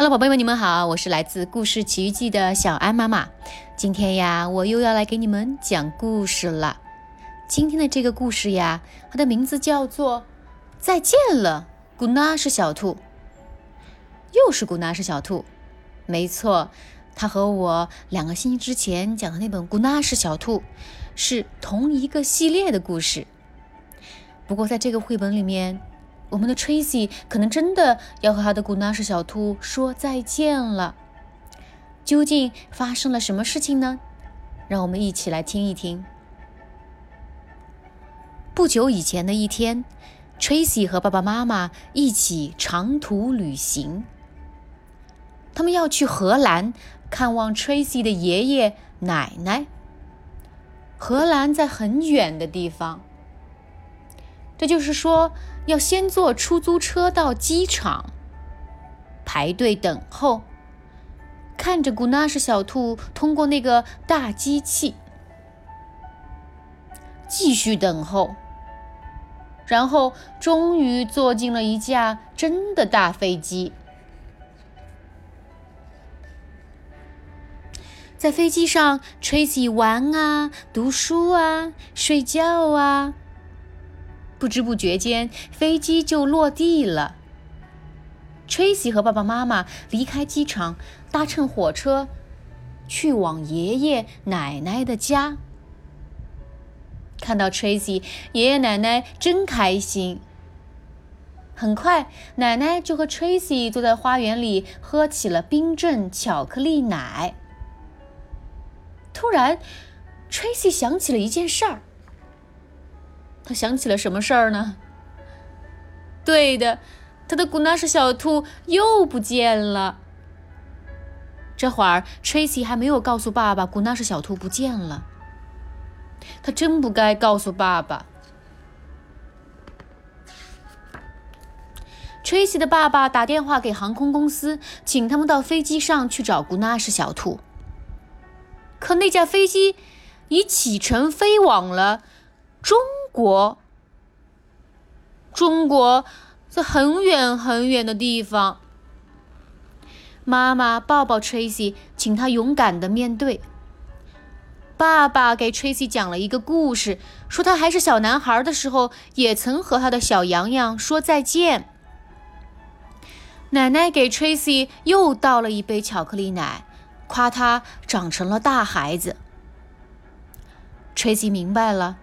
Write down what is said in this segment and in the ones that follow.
Hello，宝贝们，你们好，我是来自《故事奇遇记》的小安妈妈。今天呀，我又要来给你们讲故事了。今天的这个故事呀，它的名字叫做《再见了，古纳是小兔》。又是古纳是小兔，没错，它和我两个星期之前讲的那本《古纳是小兔》是同一个系列的故事。不过在这个绘本里面。我们的 Tracy 可能真的要和他的古纳什小兔说再见了。究竟发生了什么事情呢？让我们一起来听一听。不久以前的一天，Tracy 和爸爸妈妈一起长途旅行。他们要去荷兰看望 Tracy 的爷爷奶奶。荷兰在很远的地方。这就是说，要先坐出租车到机场，排队等候，看着古纳什小兔通过那个大机器，继续等候，然后终于坐进了一架真的大飞机。在飞机上，Tracy 玩啊，读书啊，睡觉啊。不知不觉间，飞机就落地了。Tracy 和爸爸妈妈离开机场，搭乘火车去往爷爷奶奶的家。看到 Tracy，爷爷奶奶真开心。很快，奶奶就和 Tracy 坐在花园里喝起了冰镇巧克力奶。突然，Tracy 想起了一件事儿。他想起了什么事儿呢？对的，他的古纳什小兔又不见了。这会儿，Tracy 还没有告诉爸爸古纳什小兔不见了。他真不该告诉爸爸。Tracy 的爸爸打电话给航空公司，请他们到飞机上去找古纳什小兔。可那架飞机已启程飞往了中。国，中国在很远很远的地方。妈妈抱抱 Tracy，请他勇敢的面对。爸爸给 Tracy 讲了一个故事，说他还是小男孩的时候，也曾和他的小羊羊说再见。奶奶给 Tracy 又倒了一杯巧克力奶，夸他长成了大孩子。Tracy 明白了。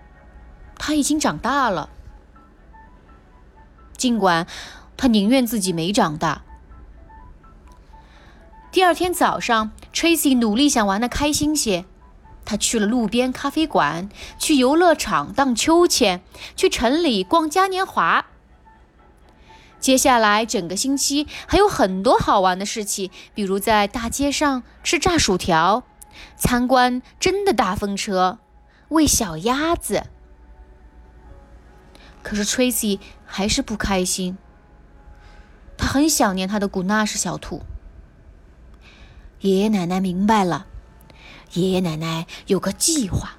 他已经长大了，尽管他宁愿自己没长大。第二天早上，Tracy 努力想玩的开心些，他去了路边咖啡馆，去游乐场荡秋千，去城里逛嘉年华。接下来整个星期还有很多好玩的事情，比如在大街上吃炸薯条，参观真的大风车，喂小鸭子。可是 Tracy 还是不开心，他很想念他的古纳什小兔。爷爷奶奶明白了，爷爷奶奶有个计划。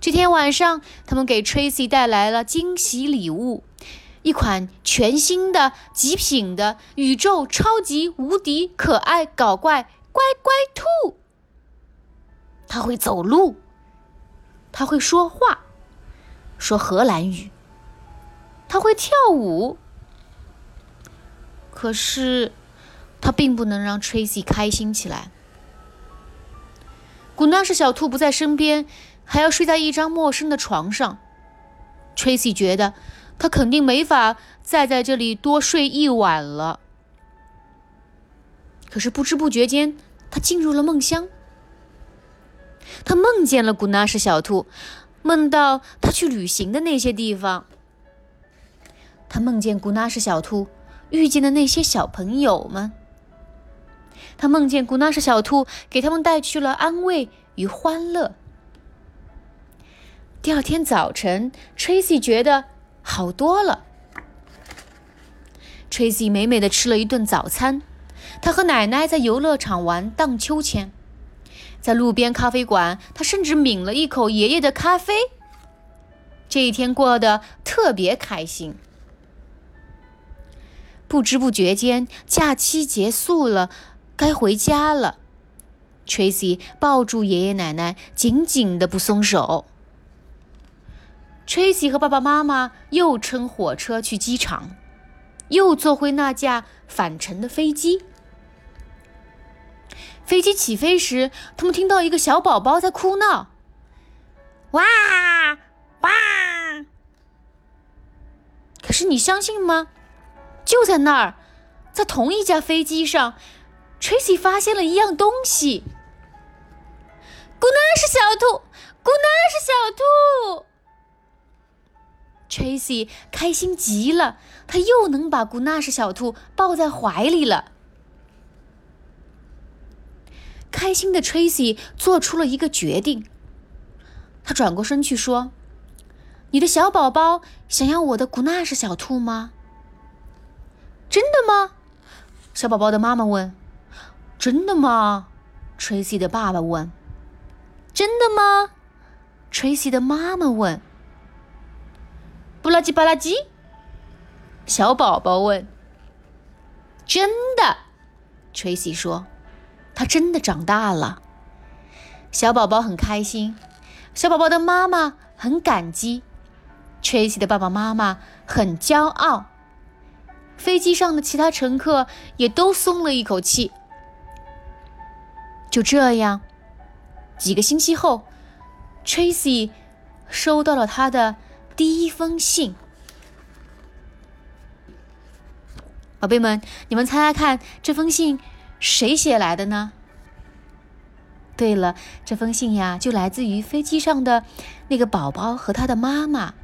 这天晚上，他们给 Tracy 带来了惊喜礼物——一款全新的、极品的宇宙超级无敌可爱搞怪乖乖兔。它会走路，它会说话。说荷兰语，他会跳舞，可是他并不能让 Tracy 开心起来。古纳什小兔不在身边，还要睡在一张陌生的床上。Tracy 觉得他肯定没法再在这里多睡一晚了。可是不知不觉间，他进入了梦乡。他梦见了古纳什小兔。梦到他去旅行的那些地方，他梦见古纳什小兔遇见的那些小朋友们，他梦见古纳什小兔给他们带去了安慰与欢乐。第二天早晨，Tracy 觉得好多了。Tracy 美美的吃了一顿早餐，他和奶奶在游乐场玩荡秋千。在路边咖啡馆，他甚至抿了一口爷爷的咖啡。这一天过得特别开心。不知不觉间，假期结束了，该回家了。Tracy 抱住爷爷奶奶，紧紧的不松手。Tracy 和爸爸妈妈又乘火车去机场，又坐回那架返程的飞机。飞机起飞时，他们听到一个小宝宝在哭闹：“哇哇！”可是你相信吗？就在那儿，在同一架飞机上，Tracy 发现了一样东西。古纳是小兔，古纳是小兔。Tracy 开心极了，他又能把古纳是小兔抱在怀里了。开心的 Tracy 做出了一个决定，他转过身去说。你的小宝宝想要我的古纳什小兔吗？真的吗？小宝宝的妈妈问。真的吗？Tracy 的爸爸问。真的吗？Tracy 的妈妈问。不拉几巴拉几？小宝宝问。真的，Tracy 说。他真的长大了。小宝宝很开心，小宝宝的妈妈很感激。Tracy 的爸爸妈妈很骄傲，飞机上的其他乘客也都松了一口气。就这样，几个星期后，Tracy 收到了他的第一封信。宝贝们，你们猜猜看，这封信谁写来的呢？对了，这封信呀，就来自于飞机上的那个宝宝和他的妈妈。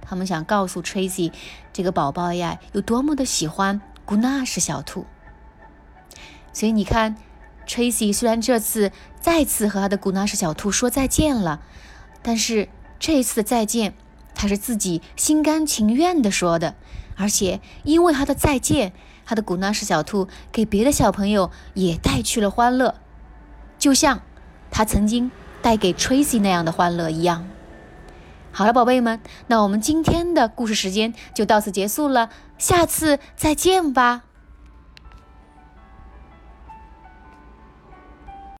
他们想告诉 Tracy，这个宝宝呀有多么的喜欢古纳什小兔。所以你看，Tracy 虽然这次再次和他的古纳什小兔说再见了，但是这一次的再见，他是自己心甘情愿的说的。而且因为他的再见，他的古纳什小兔给别的小朋友也带去了欢乐，就像他曾经带给 Tracy 那样的欢乐一样。好了，宝贝们，那我们今天的故事时间就到此结束了，下次再见吧。